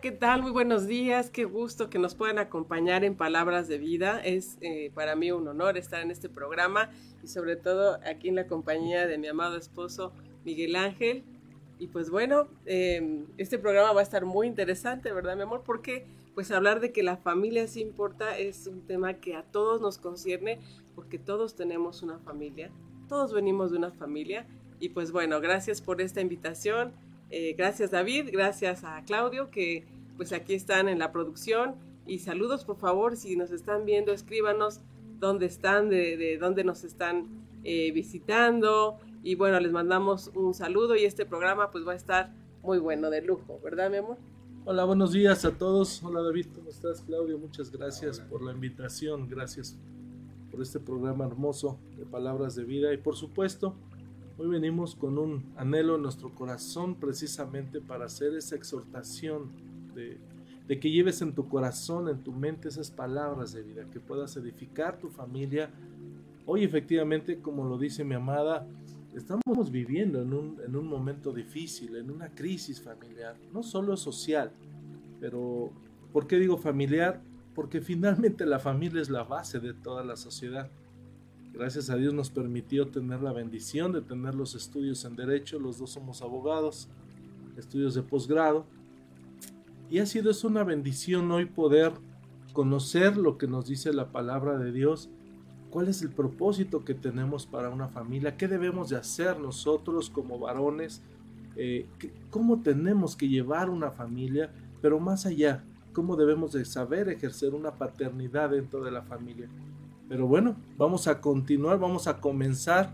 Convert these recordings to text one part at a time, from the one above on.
¿Qué tal? Muy buenos días. Qué gusto que nos puedan acompañar en Palabras de Vida. Es eh, para mí un honor estar en este programa y sobre todo aquí en la compañía de mi amado esposo Miguel Ángel. Y pues bueno, em, este programa va a estar muy interesante, ¿verdad, mi amor? Porque pues hablar de que la familia sí importa es un tema que a todos nos concierne porque todos tenemos una familia, todos venimos de una familia. Y pues bueno, gracias por esta invitación eh, gracias David, gracias a Claudio que pues aquí están en la producción y saludos por favor si nos están viendo escríbanos dónde están, de, dónde nos están eh, visitando y bueno les mandamos un saludo y este programa pues va a estar muy bueno de lujo, ¿verdad mi amor? Hola, buenos días a todos. Hola David, ¿cómo estás? Claudio, muchas gracias por la invitación, gracias por este programa hermoso de Palabras de Vida y por supuesto Hoy venimos con un anhelo en nuestro corazón precisamente para hacer esa exhortación de, que lleves en tu corazón, en tu mente esas palabras de vida, que puedas edificar tu familia. Hoy efectivamente, como lo dice mi amada, estamos viviendo en un, en un momento difícil, en una crisis familiar, no solo social, pero ¿por qué digo familiar? Porque finalmente la familia es la base de toda la sociedad. Gracias a Dios nos permitió tener la bendición de tener los estudios en derecho, los dos somos abogados, estudios de posgrado. Y ha sido es una bendición hoy poder conocer lo que nos dice la palabra de Dios, cuál es el propósito que tenemos para una familia, qué debemos de hacer nosotros como varones, eh, cómo tenemos que llevar una familia, pero más allá, cómo debemos de saber ejercer una paternidad dentro de la familia. Pero bueno, vamos a continuar, vamos a comenzar.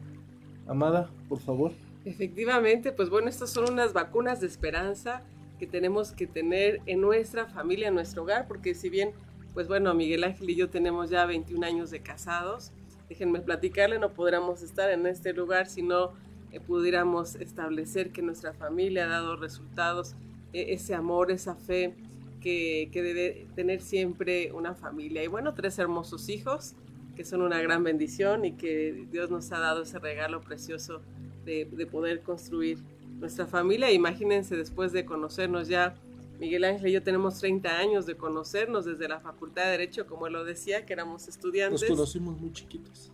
Amada, por favor. Efectivamente, pues bueno, estas son unas vacunas de esperanza que tenemos que tener en nuestra familia, en nuestro hogar, porque si bien, pues bueno, Miguel Ángel y yo tenemos ya 21 años de casados, déjenme platicarle, no podríamos estar en este lugar si no eh, pudiéramos establecer que nuestra familia ha dado resultados, e, ese amor, esa fe que, que debe tener siempre una familia. Y bueno, tres hermosos hijos, que son una gran bendición y que Dios nos ha dado ese regalo precioso de, poder construir nuestra familia. Imagínense después de conocernos ya, Miguel Ángel y yo tenemos 30 años de conocernos desde la Facultad de Derecho, como él lo decía, que éramos estudiantes. Nos conocimos muy chiquitos.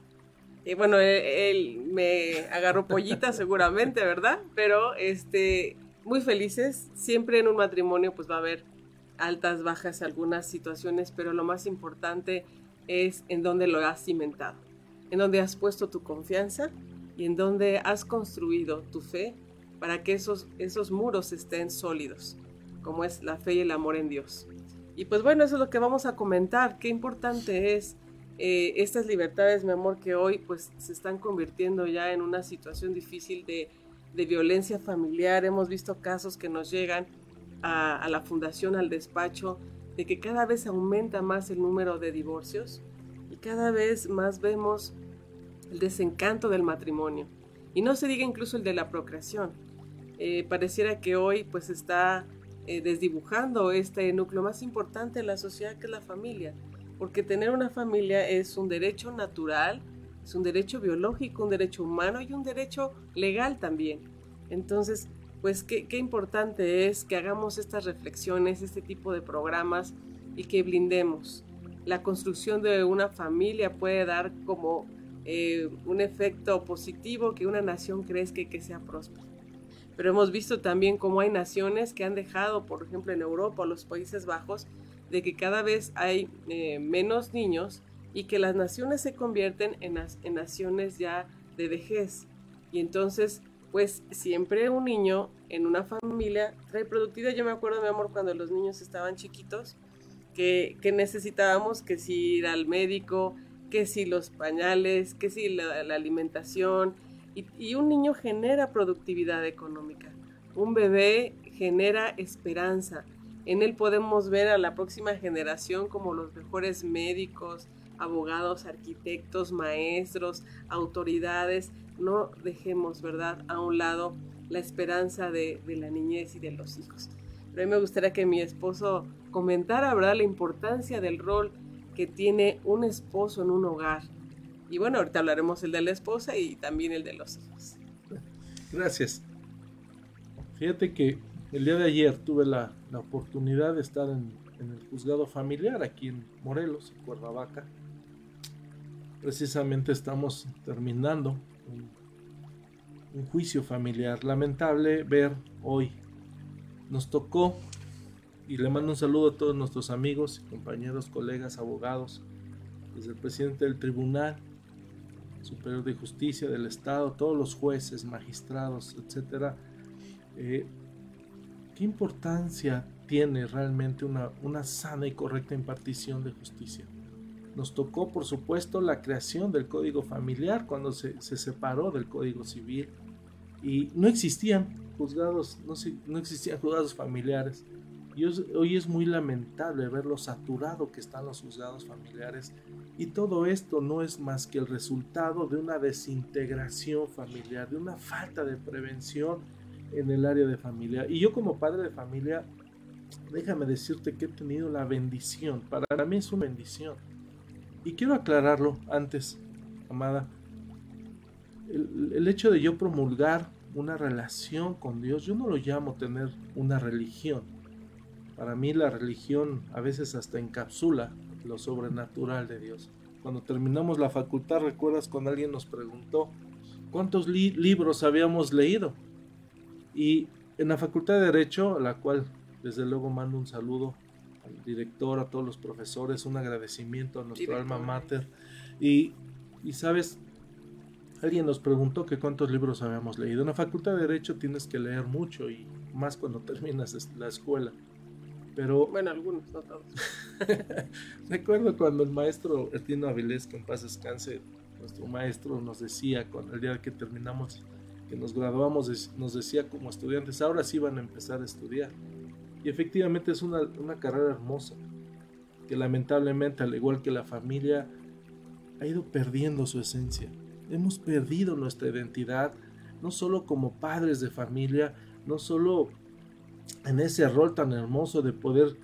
Y bueno, él, me agarró pollita seguramente, ¿verdad? Pero este, muy felices. Siempre en un matrimonio pues va a haber altas, bajas, algunas situaciones, pero lo más importante es en donde lo has cimentado, en donde has puesto tu confianza y en donde has construido tu fe para que esos, esos muros estén sólidos, como es la fe y el amor en Dios. Y pues bueno, eso es lo que vamos a comentar, qué importante es eh, estas libertades, mi amor, que hoy pues se están convirtiendo ya en una situación difícil de, violencia familiar. Hemos visto casos que nos llegan a la fundación, al despacho, de que cada vez aumenta más el número de divorcios y cada vez más vemos el desencanto del matrimonio. Y no se diga incluso el de la procreación. Eh, pareciera que hoy pues está eh, desdibujando este núcleo más importante de la sociedad que es la familia. Porque tener una familia es un derecho natural, es un derecho biológico, un derecho humano y un derecho legal también. Entonces, pues qué, importante es que hagamos estas reflexiones, este tipo de programas y que blindemos. La construcción de una familia puede dar como eh, un efecto positivo que una nación crezca y que sea próspera. Pero hemos visto también cómo hay naciones que han dejado, por ejemplo en Europa o los Países Bajos, de que cada vez hay eh, menos niños y que las naciones se convierten en, naciones ya de vejez. Y entonces pues siempre un niño en una familia trae productividad. Yo me acuerdo, mi amor, cuando los niños estaban chiquitos, que, necesitábamos que si ir al médico, que si los pañales, que si la, alimentación. Y, un niño genera productividad económica. Un bebé genera esperanza. En él podemos ver a la próxima generación como los mejores médicos, abogados, arquitectos, maestros, autoridades. No dejemos, ¿verdad?, a un lado la esperanza de, la niñez y de los hijos. Pero a mí me gustaría que mi esposo comentara, ¿verdad?, la importancia del rol que tiene un esposo en un hogar. Y bueno, ahorita hablaremos el de la esposa y también el de los hijos. Gracias. Fíjate que el día de ayer tuve la, oportunidad de estar en, el juzgado familiar aquí en Morelos, en Cuernavaca. Precisamente estamos terminando un juicio familiar. Lamentable ver hoy. Nos tocó y le mando un saludo a todos nuestros amigos, compañeros, colegas, abogados, desde el presidente del Tribunal Superior de Justicia del Estado, todos los jueces, magistrados, etcétera. Eh, ¿Qué importancia tiene realmente una, una sana y correcta impartición de justicia? Nos tocó, por supuesto, la creación del Código Familiar cuando se, se separó del Código Civil y no existían juzgados, no, no existían juzgados familiares. Hoy es muy lamentable ver lo saturado que están los juzgados familiares y todo esto no es más que el resultado de una desintegración familiar, de una falta de prevención en el área de familia. Y yo como padre de familia, déjame decirte que he tenido la bendición, para mí es una bendición. Y quiero aclararlo antes, amada, el hecho de yo promulgar una relación con Dios, yo no lo llamo tener una religión para mí la religión a veces hasta encapsula lo sobrenatural de Dios. Cuando terminamos la facultad, recuerdas cuando alguien nos preguntó cuántos libros habíamos leído. Y en la facultad de Derecho, a la cual desde luego mando un saludo al director, a todos los profesores, un agradecimiento a nuestro alma mater. Y, y sabes, alguien nos preguntó que cuántos libros habíamos leído. En la facultad de Derecho tienes que leer mucho y más cuando terminas la escuela. Pero. Bueno, algunos, no todos. Recuerdo cuando el maestro Ertino Avilés, que en paz descanse, nuestro maestro nos decía, con el día que terminamos, que nos graduamos, nos decía como estudiantes, ahora sí van a empezar a estudiar. Y efectivamente es una, una carrera hermosa, que lamentablemente, al igual que la familia, ha ido perdiendo su esencia. Hemos perdido nuestra identidad, no solo como padres de familia, no solo en ese rol tan hermoso de poder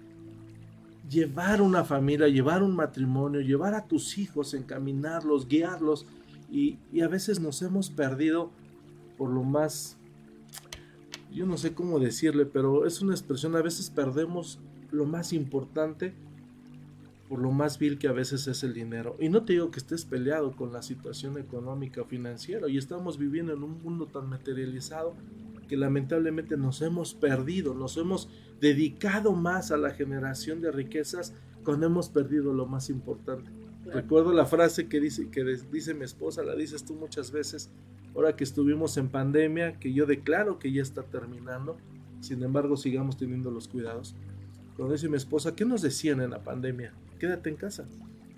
llevar una familia, llevar un matrimonio, llevar a tus hijos, encaminarlos, guiarlos. Y, a veces nos hemos perdido por lo más, yo no sé cómo decirle, pero es una expresión, a veces perdemos lo más importante por lo más vil que a veces es el dinero. Y no te digo que estés peleado con la situación económica o financiera, y estamos viviendo en un mundo tan materializado que lamentablemente nos hemos perdido, nos hemos dedicado más a la generación de riquezas cuando hemos perdido lo más importante. Recuerdo la frase que dice, que dice mi esposa, la dices tú muchas veces, ahora que estuvimos en pandemia, que yo declaro que ya está terminando, sin embargo sigamos teniendo los cuidados. Cuando dice mi esposa, ¿qué nos decían en la pandemia? Quédate en casa.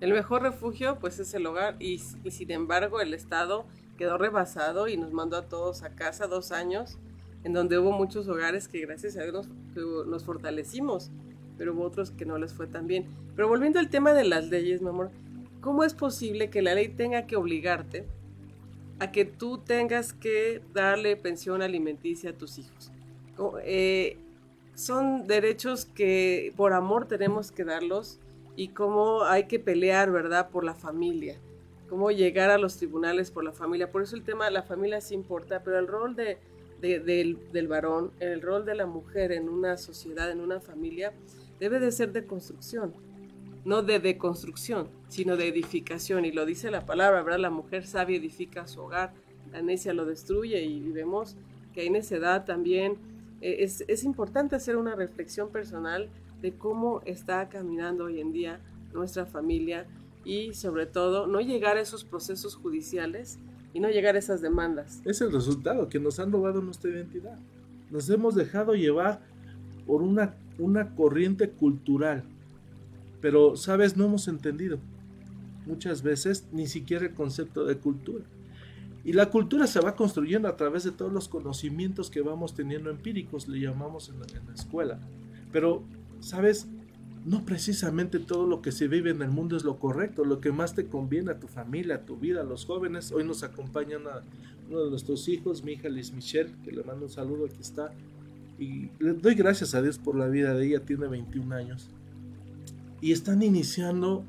El mejor refugio pues es el hogar y, y sin embargo el Estado quedó rebasado y nos mandó a todos a casa dos años en donde hubo muchos hogares que gracias a Dios nos, fortalecimos, pero hubo otros que no les fue tan bien. Pero volviendo al tema de las leyes, mi amor, ¿cómo es posible que la ley tenga que obligarte a que tú tengas que darle pensión alimenticia a tus hijos? Eh, son derechos que por amor tenemos que darlos y cómo hay que pelear, ¿verdad?, por la familia, cómo llegar a los tribunales por la familia. Por eso el tema de la familia sí importa, pero el rol de del, del, varón, el rol de la mujer en una sociedad, en una familia, debe de ser de construcción, no de deconstrucción, sino de edificación. Y lo dice la palabra, ¿verdad? La mujer sabia edifica su hogar, la necia lo destruye y vemos que hay necedad también. Eh, es, es importante hacer una reflexión personal de cómo está caminando hoy en día nuestra familia y sobre todo no llegar a esos procesos judiciales y no llegar a esas demandas. Es el resultado, que nos han robado nuestra identidad. Nos hemos dejado llevar por una, una corriente cultural. Pero, ¿sabes? No hemos entendido muchas veces ni siquiera el concepto de cultura. Y la cultura se va construyendo a través de todos los conocimientos que vamos teniendo empíricos, le llamamos en la, en la escuela. Pero, ¿sabes? No precisamente todo lo que se vive en el mundo es lo correcto, lo que más te conviene a tu familia, a tu vida, a los jóvenes. Hoy nos acompañan a uno de nuestros hijos, mi hija Liz Michelle, que le mando un saludo, aquí está. Y le doy gracias a Dios por la vida de ella, tiene 21 años. Y están iniciando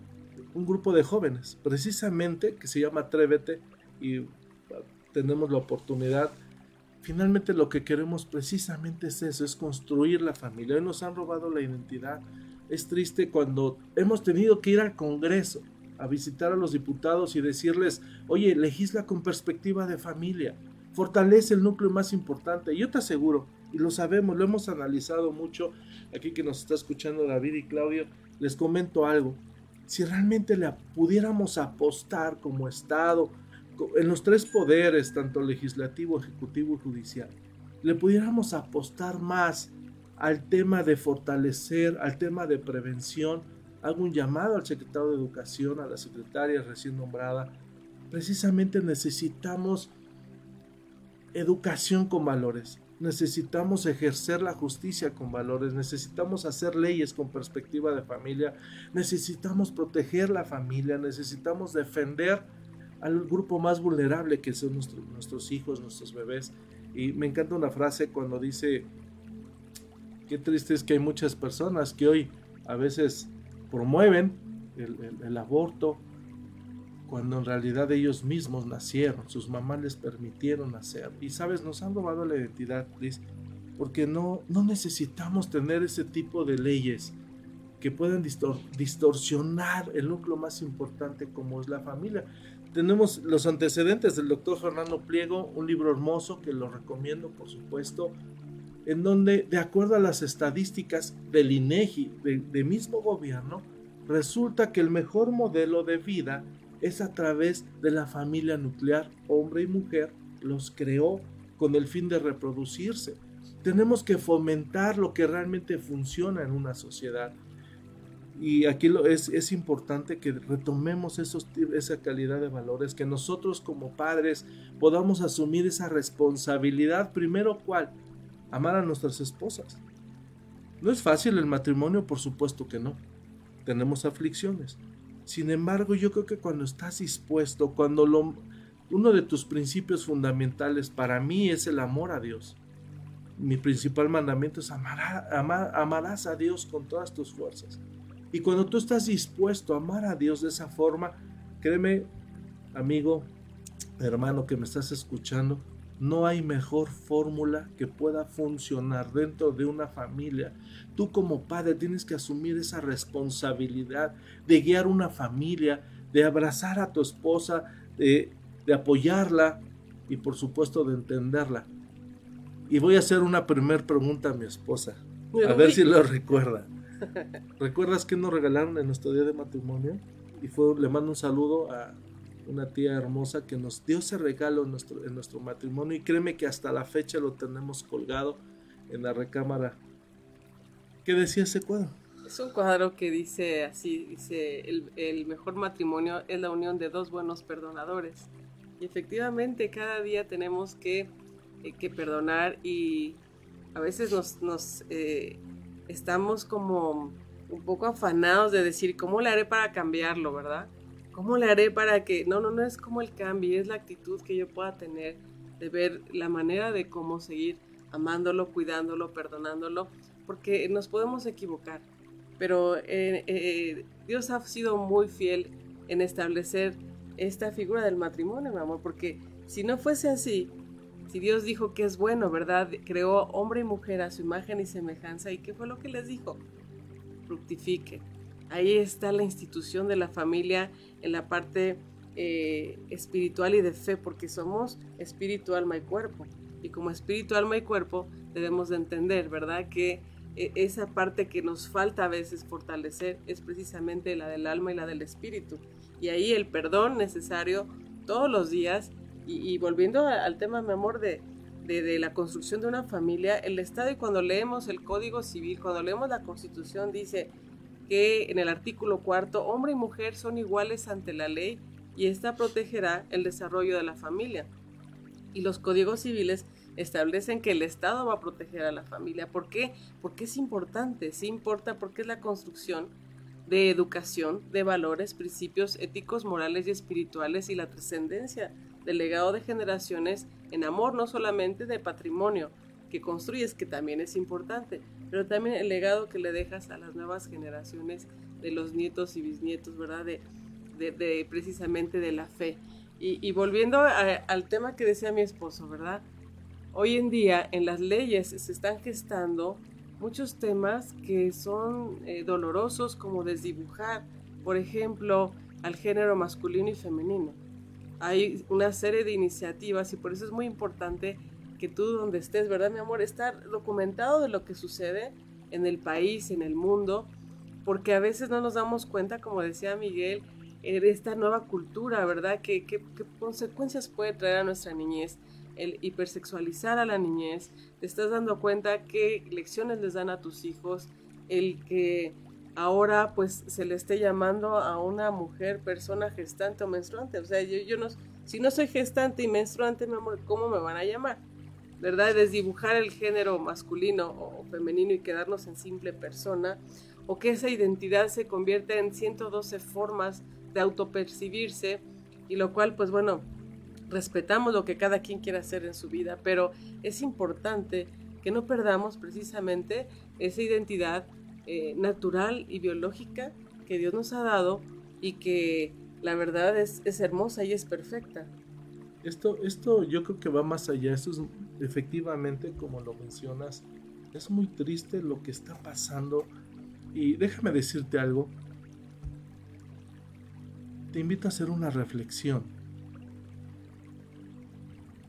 un grupo de jóvenes, precisamente, que se llama Atrévete, y tenemos la oportunidad. Finalmente lo que queremos precisamente es eso, es construir la familia. Hoy nos han robado la identidad. Es triste cuando hemos tenido que ir al Congreso a visitar a los diputados y decirles, oye, legisla con perspectiva de familia, fortalece el núcleo más importante. Yo te aseguro, y lo sabemos, lo hemos analizado mucho, aquí que nos está escuchando David y Claudio, les comento algo. Si realmente le pudiéramos apostar como Estado, en los tres poderes, tanto legislativo, ejecutivo y judicial, le pudiéramos apostar más al tema de fortalecer, al tema de prevención, hago un llamado al secretario de Educación, a la secretaria recién nombrada. Precisamente necesitamos educación con valores, necesitamos ejercer la justicia con valores, necesitamos hacer leyes con perspectiva de familia, necesitamos proteger la familia, necesitamos defender al grupo más vulnerable que son nuestros hijos, nuestros bebés. Y me encanta una frase cuando dice, qué triste es que hay muchas personas que hoy a veces promueven el, aborto cuando en realidad ellos mismos nacieron, sus mamás les permitieron nacer. Y sabes, nos han robado la identidad, Liz, porque no, no necesitamos tener ese tipo de leyes que puedan distorsionar el núcleo más importante como es la familia tenemos los antecedentes del doctor Fernando Pliego, un libro hermoso que lo recomiendo, por supuesto, en donde, de acuerdo a las estadísticas del INEGI, del mismo gobierno, resulta que el mejor modelo de vida es a través de la familia nuclear, hombre y mujer, los creó con el fin de reproducirse. Tenemos que fomentar lo que realmente funciona en una sociedad. Y aquí es, es importante que retomemos esos, esa calidad de valores, que nosotros como padres podamos asumir esa responsabilidad. Primero, ¿cuál? Amar a nuestras esposas. No es fácil el matrimonio, por supuesto que no. Tenemos aflicciones. Sin embargo, yo creo que cuando estás dispuesto, cuando lo, uno de tus principios fundamentales para mí es el amor a Dios. Mi principal mandamiento es amar, amar, amarás a Dios con todas tus fuerzas. Y cuando tú estás dispuesto a amar a Dios de esa forma, créeme, amigo, hermano que me estás escuchando, no hay mejor fórmula que pueda funcionar dentro de una familia. Tú como padre tienes que asumir esa responsabilidad de guiar una familia, de abrazar a tu esposa, de, de apoyarla y por supuesto de entenderla. Y voy a hacer una primera pregunta a mi esposa, a ver si lo recuerda. ¿Recuerdas que nos regalaron en nuestro día de matrimonio? Y fue, le mando un saludo a una tía hermosa que nos dio ese regalo en nuestro, en nuestro matrimonio y créeme que hasta la fecha lo tenemos colgado en la recámara. ¿Qué decía ese cuadro? Es un cuadro que dice así, dice, el, mejor matrimonio es la unión de dos buenos perdonadores. Y efectivamente cada día tenemos que, eh, que perdonar y a veces nos, nos eh, estamos como un poco afanados de decir, ¿cómo le haré para cambiarlo, verdad? ¿Cómo le haré para que... No, no, no es como el cambio, es la actitud que yo pueda tener de ver la manera de cómo seguir amándolo, cuidándolo, perdonándolo, porque nos podemos equivocar. Pero eh, eh, Dios ha sido muy fiel en establecer esta figura del matrimonio, mi amor, porque si no fuese así, si Dios dijo que es bueno, ¿verdad? Creó hombre y mujer a su imagen y semejanza. ¿Y qué fue lo que les dijo? Fructifiquen. Ahí está la institución de la familia en la parte eh, espiritual y de fe, porque somos espíritu, alma y cuerpo. Y como espíritu, alma y cuerpo debemos de entender, ¿verdad? Que eh, esa parte que nos falta a veces fortalecer es precisamente la del alma y la del espíritu. Y ahí el perdón necesario todos los días y, volviendo al tema, mi amor, de, de, la construcción de una familia, el Estado, y cuando leemos el Código Civil, cuando leemos la Constitución, dice que en el artículo cuarto, hombre y mujer son iguales ante la ley y esta protegerá el desarrollo de la familia. Y los códigos civiles establecen que el Estado va a proteger a la familia. ¿Por qué? Porque es importante, sí importa porque es la construcción de educación, de valores, principios éticos, morales y espirituales y la trascendencia del legado de generaciones en amor, no solamente de patrimonio que construyes, que también es importante, pero también el legado que le dejas a las nuevas generaciones de los nietos y bisnietos, ¿verdad? De, de, precisamente de la fe. Y, volviendo al tema que decía mi esposo, ¿verdad? Hoy en día en las leyes se están gestando muchos temas que son eh, dolorosos como desdibujar, por ejemplo, al género masculino y femenino. Hay una serie de iniciativas y por eso es muy importante que tú donde estés, ¿verdad, mi amor? Estar documentado de lo que sucede en el país, en el mundo, porque a veces no nos damos cuenta, como decía Miguel, de esta nueva cultura, ¿verdad? ¿Qué, qué, consecuencias puede traer a nuestra niñez? El hipersexualizar a la niñez, te estás dando cuenta qué lecciones les dan a tus hijos, el que ahora pues se le esté llamando a una mujer persona gestante o menstruante. O sea, yo, yo no, si no soy gestante y menstruante, mi amor, ¿cómo me van a llamar? ¿verdad? Desdibujar el género masculino o femenino y quedarnos en simple persona, o que esa identidad se convierta en 112 formas de autopercibirse, y lo cual, pues bueno, respetamos lo que cada quien quiera hacer en su vida, pero es importante que no perdamos precisamente esa identidad eh, natural y biológica que Dios nos ha dado y que la verdad es, es hermosa y es perfecta. Esto, esto yo creo que va más allá. Esto es efectivamente, como lo mencionas, es muy triste lo que está pasando. Y déjame decirte algo. Te invito a hacer una reflexión.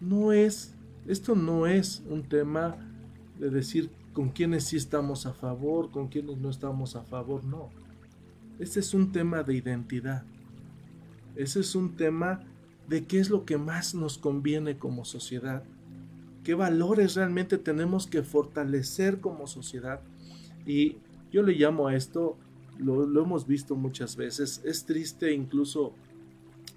No es, esto no es un tema de decir con quienes sí estamos a favor, con quienes no estamos a favor, no. Este es un tema de identidad. Ese es un tema de qué es lo que más nos conviene como sociedad, qué valores realmente tenemos que fortalecer como sociedad. Y yo le llamo a esto, lo, hemos visto muchas veces, es triste incluso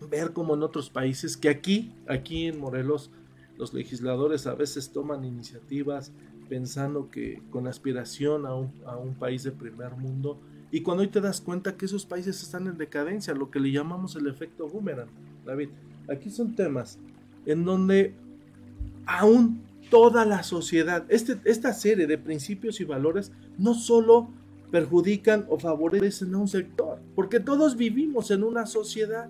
ver como en otros países, que aquí, aquí en Morelos, los legisladores a veces toman iniciativas pensando que con aspiración a un, país de primer mundo, y cuando hoy te das cuenta que esos países están en decadencia, lo que le llamamos el efecto boomerang, David. Aquí son temas en donde aún toda la sociedad, este, esta serie de principios y valores no solo perjudican o favorecen a un sector, porque todos vivimos en una sociedad.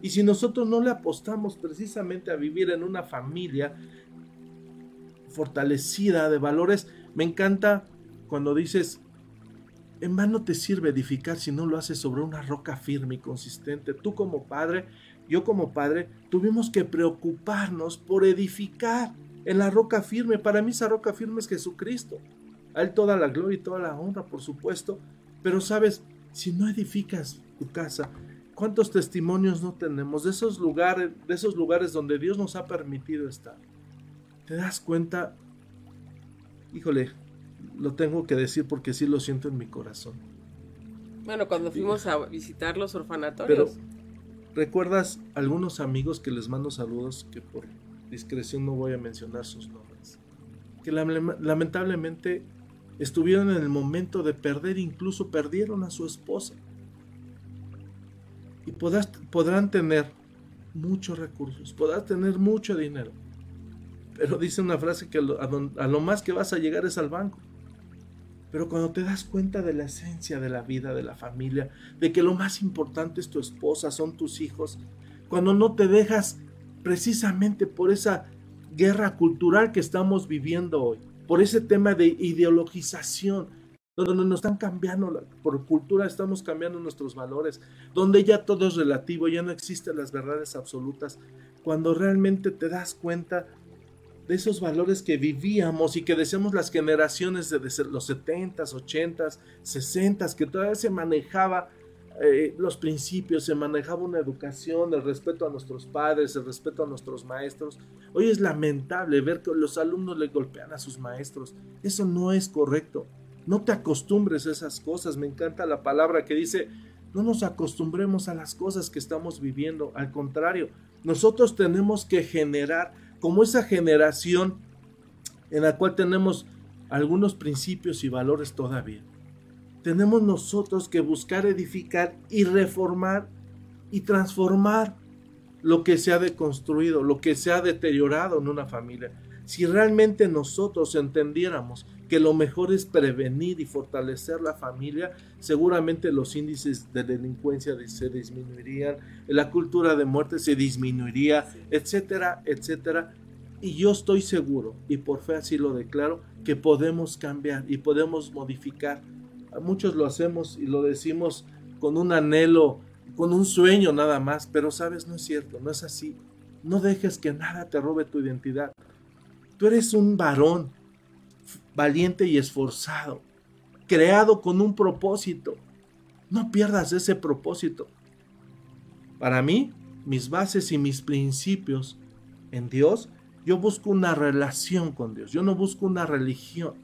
Y si nosotros no le apostamos precisamente a vivir en una familia fortalecida de valores, me encanta cuando dices, en vano te sirve edificar si no lo haces sobre una roca firme y consistente. Tú como padre yo como padre tuvimos que preocuparnos por edificar en la roca firme. Para mí esa roca firme es Jesucristo. A Él toda la gloria y toda la honra, por supuesto. Pero sabes, si no edificas tu casa, ¿cuántos testimonios no tenemos de esos lugares, de esos lugares donde Dios nos ha permitido estar? ¿Te das cuenta? Híjole, lo tengo que decir porque sí lo siento en mi corazón. Bueno, cuando fuimos a visitar los orfanatorios. ¿Recuerdas algunos amigos que les mando saludos que por discreción no voy a mencionar sus nombres? Que lamentablemente estuvieron en el momento de perder, incluso perdieron a su esposa. Y podrán tener muchos recursos, podrás tener mucho dinero. Pero dice una frase que a lo más que vas a llegar es al banco. Pero cuando te das cuenta de la esencia de la vida, de la familia, de que lo más importante es tu esposa, son tus hijos, cuando no te dejas precisamente por esa guerra cultural que estamos viviendo hoy, por ese tema de ideologización, donde nos están cambiando, por cultura estamos cambiando nuestros valores, donde ya todo es relativo, ya no existen las verdades absolutas, cuando realmente te das cuenta de esos valores que vivíamos y que decíamos las generaciones de, los 70s, 80s, 60s, que todavía se manejaba eh, los principios, se manejaba una educación, el respeto a nuestros padres, el respeto a nuestros maestros. Hoy es lamentable ver que los alumnos le golpean a sus maestros. Eso no es correcto. No te acostumbres a esas cosas. Me encanta la palabra que dice, no nos acostumbremos a las cosas que estamos viviendo. Al contrario, nosotros tenemos que generar como esa generación en la cual tenemos algunos principios y valores todavía. Tenemos nosotros que buscar edificar y reformar y transformar lo que se ha deconstruido, lo que se ha deteriorado en una familia. Si realmente nosotros entendiéramos que lo mejor es prevenir y fortalecer la familia, seguramente los índices de delincuencia se disminuirían, la cultura de muerte se disminuiría, etcétera, etcétera. Y yo estoy seguro, y por fe así lo declaro, que podemos cambiar y podemos modificar. muchos lo hacemos y lo decimos con un anhelo, con un sueño nada más, pero sabes, no es cierto, no es así. No dejes que nada te robe tu identidad. Tú eres un varón valiente y esforzado, creado con un propósito. No pierdas ese propósito. Para mí, mis bases y mis principios en Dios yo busco una relación con Dios, yo no busco una religión.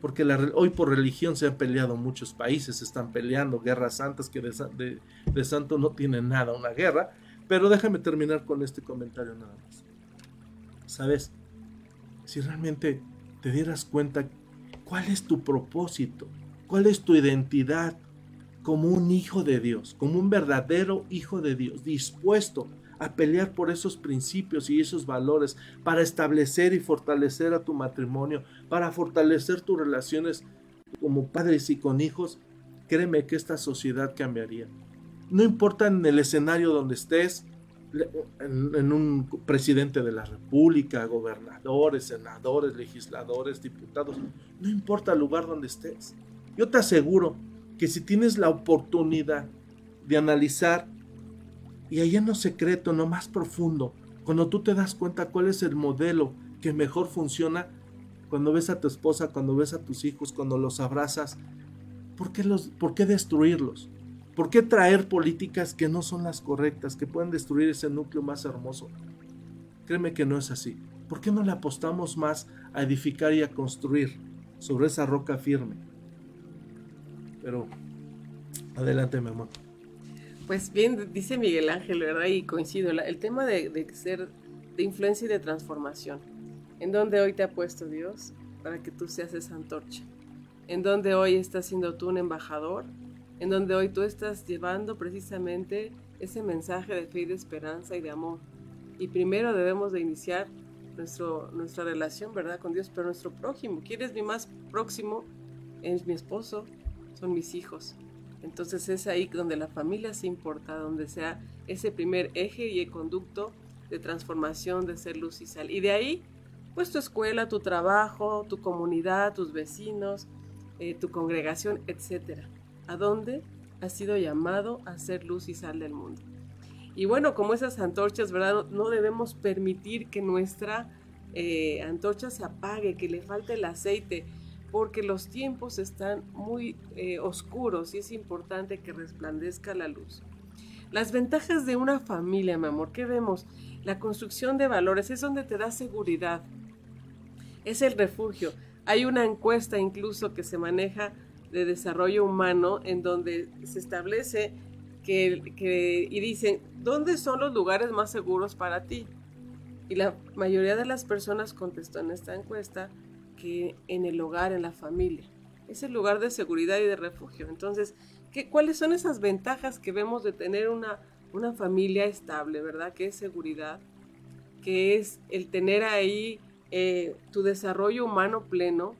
Porque hoy por religión se han peleado muchos países, se están peleando guerras santas que de, de santo no tienen nada, una guerra. Pero déjame terminar con este comentario nada más. ¿Sabes? Si realmente te dieras cuenta cuál es tu propósito, cuál es tu identidad como un hijo de Dios, como un verdadero hijo de Dios, dispuesto a pelear por esos principios y esos valores para establecer y fortalecer a tu matrimonio, para fortalecer tus relaciones como padres y con hijos, créeme que esta sociedad cambiaría. No importa en el escenario donde estés, en, un presidente de la república, gobernadores, senadores, legisladores, diputados, no importa el lugar donde estés. Yo te aseguro que si tienes la oportunidad de analizar y ahí en lo secreto, en lo más profundo, cuando tú te das cuenta cuál es el modelo que mejor funciona, cuando ves a tu esposa, cuando ves a tus hijos, cuando los abrazas, ¿por qué, los, ¿por qué destruirlos? ¿Por qué traer políticas que no son las correctas, que pueden destruir ese núcleo más hermoso? Créeme que no es así. ¿Por qué no le apostamos más a edificar y a construir sobre esa roca firme? Pero adelante, mi amor. Pues bien, dice Miguel Ángel, ¿verdad? Y coincido, el tema de, ser de influencia y de transformación. ¿En donde hoy te ha puesto Dios para que tú seas esa antorcha? ¿En donde hoy estás siendo tú un embajador? ¿En donde hoy tú estás llevando precisamente ese mensaje de fe y de esperanza y de amor? Y primero debemos de iniciar nuestro, nuestra relación, ¿verdad? Con Dios, pero nuestro prójimo. ¿Quién es mi más próximo? Es mi esposo, son mis hijos. Entonces es ahí donde la familia se importa, donde sea ese primer eje y el conducto de transformación, de ser luz y sal. Y de ahí, pues tu escuela, tu trabajo, tu comunidad, tus vecinos, eh, tu congregación, etc. ¿A dónde has sido llamado a ser luz y sal del mundo? Y bueno, como esas antorchas, ¿verdad? No, debemos permitir que nuestra eh, antorcha se apague, que le falte el aceite porque los tiempos están muy eh, oscuros y es importante que resplandezca la luz. Las ventajas de una familia, mi amor, ¿qué vemos? La construcción de valores es donde te da seguridad, es el refugio. Hay una encuesta incluso que se maneja de desarrollo humano en donde se establece que, que, y dicen, ¿dónde son los lugares más seguros para ti? Y la mayoría de las personas contestó en esta encuesta en el hogar, en la familia. Es el lugar de seguridad y de refugio. Entonces, ¿qué, ¿cuáles son esas ventajas que vemos de tener una, una familia estable, verdad? Que es seguridad, que es el tener ahí eh, tu desarrollo humano pleno,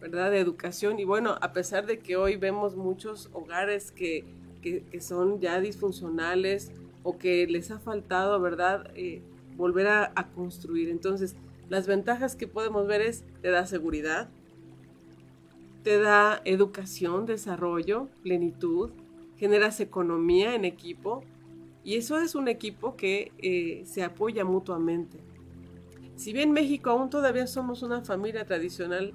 ¿verdad? De educación. Y bueno, a pesar de que hoy vemos muchos hogares que, que, son ya disfuncionales o que les ha faltado, ¿verdad? Eh, volver a, a construir. Entonces, las ventajas que podemos ver es, te da seguridad, te da educación, desarrollo, plenitud, generas economía en equipo y eso es un equipo que eh, se apoya mutuamente. Si bien México aún todavía somos una familia tradicional,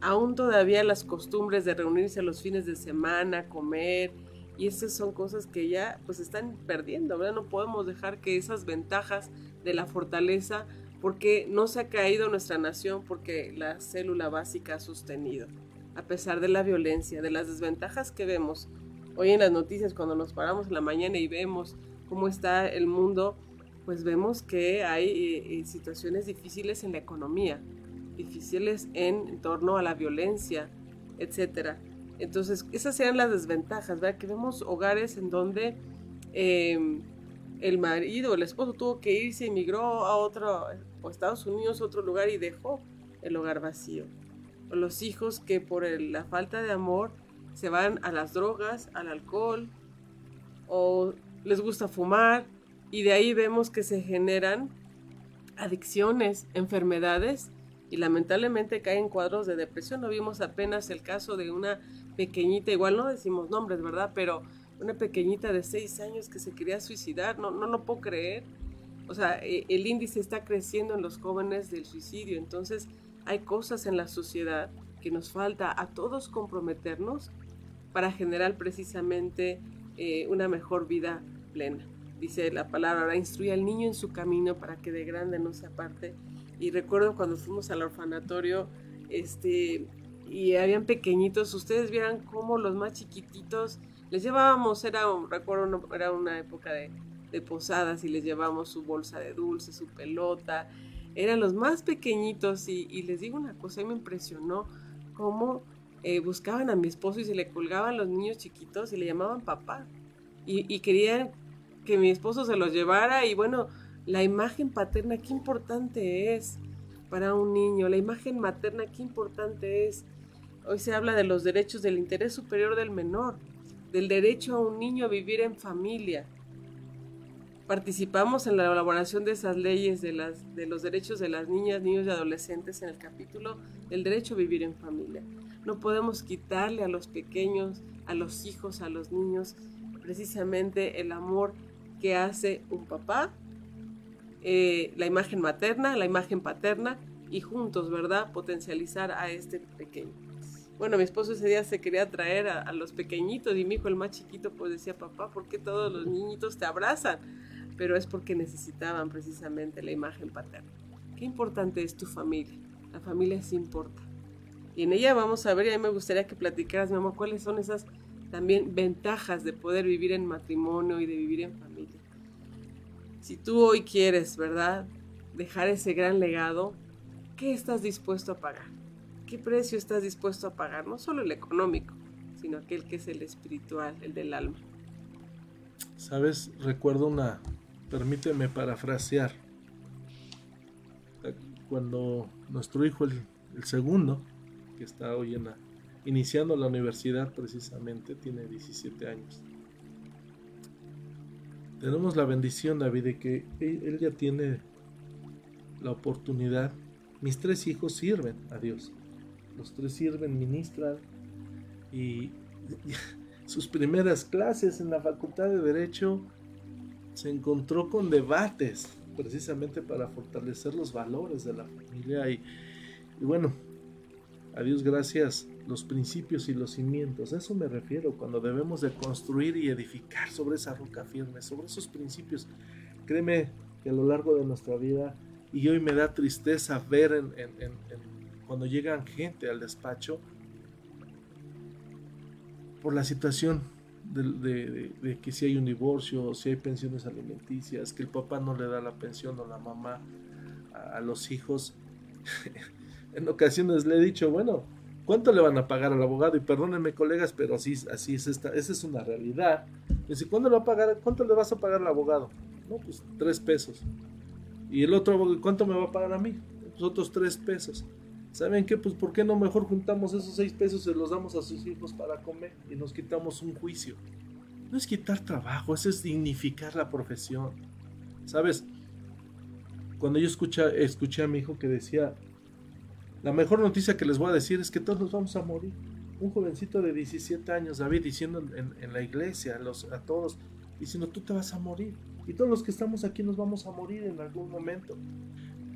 aún todavía las costumbres de reunirse los fines de semana, comer, y esas son cosas que ya pues están perdiendo. No podemos dejar que esas ventajas de la fortaleza porque no se ha caído nuestra nación porque la célula básica ha sostenido, a pesar de la violencia, de las desventajas que vemos hoy en las noticias cuando nos paramos en la mañana y vemos cómo está el mundo pues vemos que hay eh, situaciones difíciles en la economía, difíciles en, torno a la violencia, etcétera. Entonces, esas serían las desventajas, ¿verdad? Que vemos hogares en donde em, el marido, el esposo tuvo que irse, emigró a otro, o Estados Unidos, otro lugar y dejó el hogar vacío. O los hijos que por la falta de amor se van a las drogas, al alcohol, o les gusta fumar, y de ahí vemos que se generan adicciones, enfermedades, y lamentablemente caen cuadros de depresión. No vimos apenas el caso de una pequeñita, igual no decimos nombres, ¿verdad? Pero una pequeñita de seis años que se quería suicidar, no, no lo puedo creer. O sea, e, el índice está creciendo en los jóvenes del suicidio, entonces hay cosas en la sociedad que nos falta a todos comprometernos para generar precisamente eh, una mejor vida plena. Dice la palabra, instruye al niño en su camino para que de grande no se aparte. Y recuerdo cuando fuimos al orfanatorio, este, y habían pequeñitos, ustedes vieran cómo los más chiquititos les llevábamos, era, recuerdo, era una época de, posadas y les llevábamos su bolsa de dulce, su pelota, eran los más pequeñitos y, les digo una cosa, y me impresionó cómo eh, buscaban a mi esposo y se le colgaban los niños chiquitos y le llamaban papá y, y querían que mi esposo se los llevara y bueno, la imagen paterna, qué importante es para un niño, la imagen materna, qué importante es. Hoy se habla de los derechos del interés superior del menor del derecho a un niño a vivir en familia. Participamos en la elaboración de esas leyes de, los derechos de las niñas, niños y adolescentes en el capítulo del derecho a vivir en familia. No podemos quitarle a los pequeños, a los hijos, a los niños, precisamente el amor que hace un papá, eh, la imagen materna, la imagen paterna y juntos, ¿verdad? Potencializar a este pequeño. Bueno, mi esposo ese día se quería traer a, los pequeñitos y mi hijo, el más chiquito, pues decía, papá, ¿por qué todos los niñitos te abrazan? Pero es porque necesitaban precisamente la imagen paterna. Qué importante es tu familia. La familia sí importa. Y en ella vamos a ver, y a mí me gustaría que platicaras, mi amor, cuáles son esas también ventajas de poder vivir en matrimonio y de vivir en familia. Si tú hoy quieres, ¿verdad? Dejar ese gran legado, ¿qué estás dispuesto a pagar? ¿Qué precio estás dispuesto a pagar? No solo el económico, sino aquel que es el espiritual, el del alma. Sabes, recuerdo una, permíteme parafrasear, cuando nuestro hijo, el, segundo, que está hoy en iniciando la universidad precisamente, tiene 17 años. Tenemos la bendición, David, de que él ya tiene la oportunidad. Mis tres hijos sirven a Dios. Los tres sirven, ministran. Y, sus primeras clases en la Facultad de Derecho se encontró con debates precisamente para fortalecer los valores de la familia. Y, bueno, a Dios gracias, los principios y los cimientos, a eso me refiero cuando debemos de construir y edificar sobre esa roca firme, sobre esos principios. Créeme que a lo largo de nuestra vida, y hoy me da tristeza ver en cuando llegan gente al despacho por la situación de, que si hay un divorcio, si hay pensiones alimenticias, que el papá no le da la pensión o la mamá a, los hijos. en ocasiones le he dicho, bueno, ¿cuánto le van a pagar al abogado? Y perdónenme colegas, pero así, así es esta, esa es una realidad. Dice, ¿cuándo le va a pagar? ¿Cuánto le vas a pagar al abogado? No, pues tres pesos. Y el otro abogado, ¿cuánto me va a pagar a mí? Pues otros tres pesos. ¿Saben qué? Pues ¿por qué no mejor juntamos esos seis pesos y los damos a sus hijos para comer y nos quitamos un juicio? No es quitar trabajo, eso es dignificar la profesión. ¿Sabes? Cuando yo escuché, escuché a mi hijo que decía, la mejor noticia que les voy a decir es que todos nos vamos a morir. Un jovencito de 17 años, David, diciendo en, la iglesia a, los, a todos, diciendo, tú te vas a morir. Y todos los que estamos aquí nos vamos a morir en algún momento.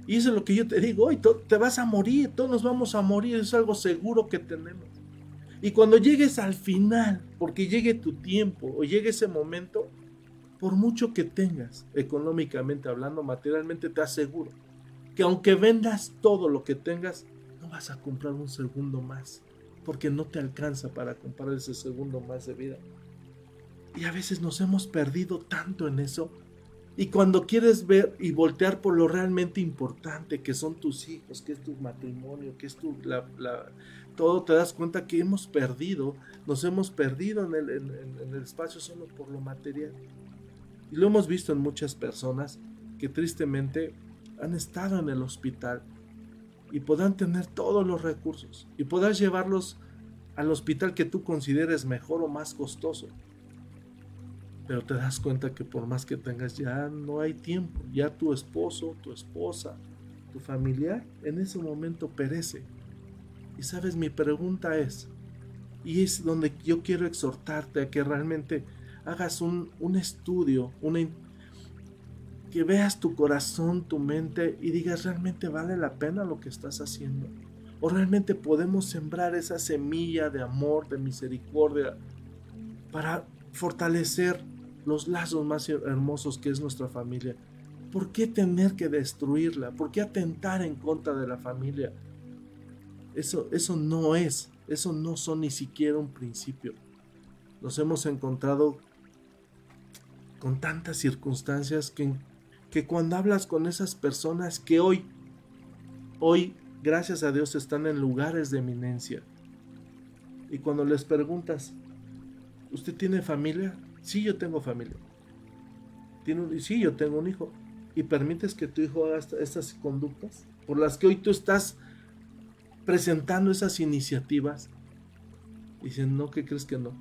Y eso es lo que yo te digo, hoy te vas a morir, todos nos vamos a morir, es algo seguro que tenemos. Y cuando llegues al final, porque llegue tu tiempo o llegue ese momento, por mucho que tengas, económicamente hablando, materialmente, te aseguro que aunque vendas todo lo que tengas, vas a comprar un segundo más, porque no te alcanza para comprar ese segundo más de vida. Y a veces nos hemos perdido tanto en eso Y cuando quieres ver y voltear por lo realmente importante, que son tus hijos, que es tu matrimonio, que es tu, todo, te das cuenta que hemos perdido, nos hemos perdido en el, en el espacio solo por lo material. Y lo hemos visto en muchas personas que tristemente han estado en el hospital y puedan tener todos los recursos y puedas llevarlos al hospital que tú consideres mejor o más costoso. Pero te das cuenta que por más que tengas ya no hay tiempo, ya tu esposo, tu esposa, tu familiar en ese momento perece. Y sabes, mi pregunta es, y es donde yo quiero exhortarte a que realmente hagas un, un estudio, una, que veas tu corazón, tu mente y digas, ¿realmente vale la pena lo que estás haciendo? ¿O realmente podemos sembrar esa semilla de amor, de misericordia, para fortalecer los lazos más hermosos que es nuestra familia? ¿Por qué tener que destruirla? ¿Por qué atentar en contra de la familia? Eso, eso no es, eso no son ni siquiera un principio. Nos hemos encontrado con tantas circunstancias que que cuando hablas con esas personas que hoy, hoy, gracias a Dios, están en lugares de eminencia, y cuando les preguntas, ¿usted tiene familia? Sí, yo tengo familia. ¿Tiene Sí, yo tengo un hijo. ¿Y permites que tu hijo haga estas conductas? Por las que hoy tú estás presentando esas iniciativas. Dicen, no, ¿qué crees que no?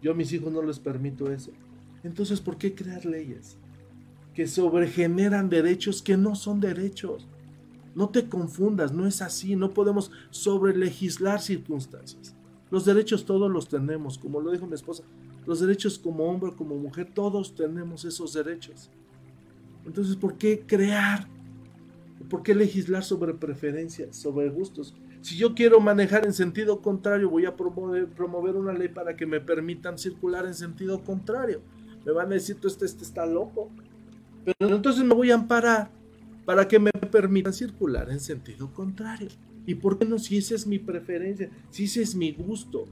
Yo a mis hijos no les permito eso. Entonces, ¿por qué crear leyes? Que sobregeneran derechos que no son derechos. No te confundas, no es así, no podemos sobrelegislar circunstancias. Los derechos todos los tenemos, como lo dijo mi esposa, los derechos como hombre, como mujer, todos tenemos esos derechos. Entonces, ¿por qué crear? ¿Por qué legislar sobre preferencias, sobre gustos? Si yo quiero manejar en sentido contrario, voy a promover, promover una ley para que me permitan circular en sentido contrario. Me van a decir, tú este, este está loco. Pero entonces me voy a amparar para que me permitan circular en sentido contrario. ¿Y por qué no? Si esa es mi preferencia, si ese es mi gusto.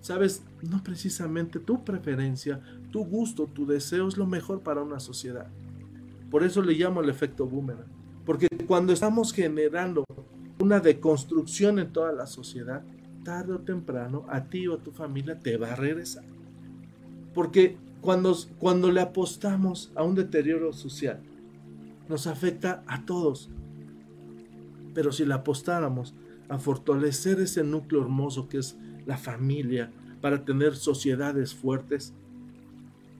Sabes, no precisamente tu preferencia, tu gusto, tu deseo es lo mejor para una sociedad. Por eso le llamo el efecto boomerang. Porque cuando estamos generando una deconstrucción en toda la sociedad, tarde o temprano a ti o a tu familia te va a regresar. Porque cuando, cuando le apostamos a un deterioro social, nos afecta a todos. Pero si le apostáramos a fortalecer ese núcleo hermoso que es la familia, para tener sociedades fuertes,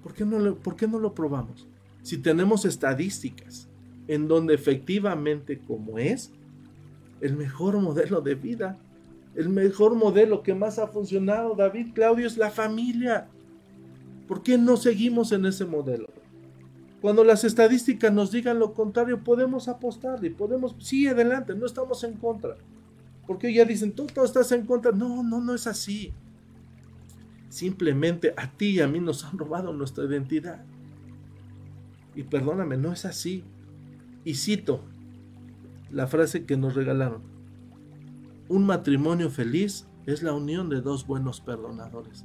¿por qué no lo, por qué no lo probamos? Si tenemos estadísticas en donde efectivamente como es el mejor modelo de vida, el mejor modelo que más ha funcionado, David Claudio, es la familia. ¿Por qué no seguimos en ese modelo? Cuando las estadísticas nos digan lo contrario, podemos apostar y podemos, sí, adelante, no estamos en contra. Porque ya dicen, tú, estás en contra. No, no, no es así. Simplemente a ti y a mí nos han robado nuestra identidad. Y perdóname, no es así. Y cito la frase que nos regalaron. Un matrimonio feliz es la unión de dos buenos perdonadores.